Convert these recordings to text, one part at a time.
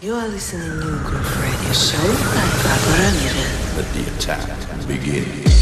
You are listening to Groove Radio Show by Pako Ramirez. Let the attack begin.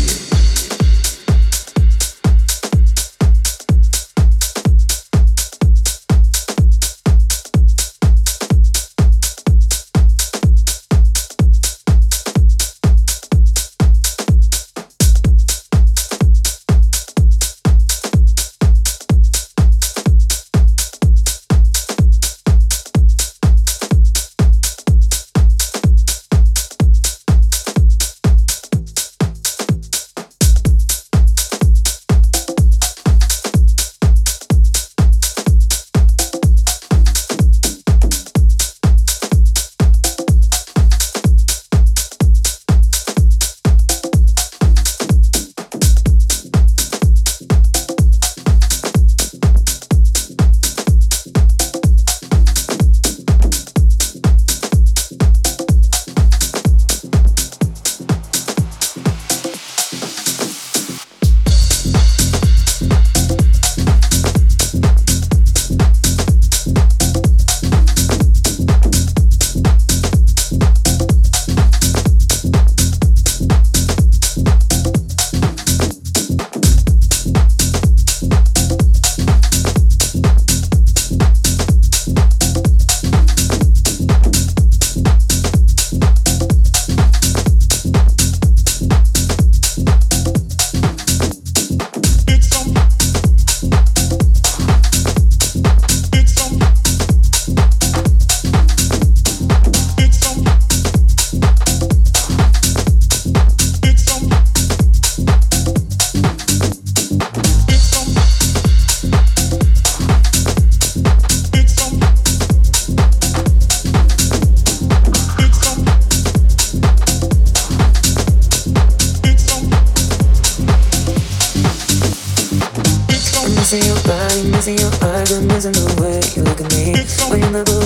When you never love me, you look at me, what's in your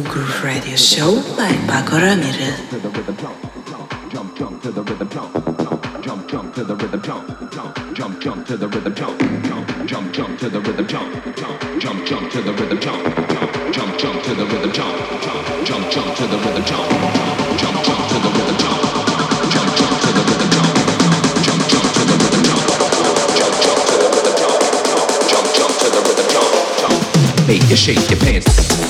New Groove Radio Show by Pako Ramirez. Jump, jump to the rhythm, jump, jump, jump to the rhythm, jump, jump, jump, jump to the rhythm, jump, jump, jump to the rhythm, jump, jump, jump to the rhythm, jump, jump, jump to the rhythm, jump, jump, jump to the rhythm, jump, jump, jump to the rhythm, jump. Shake your pants.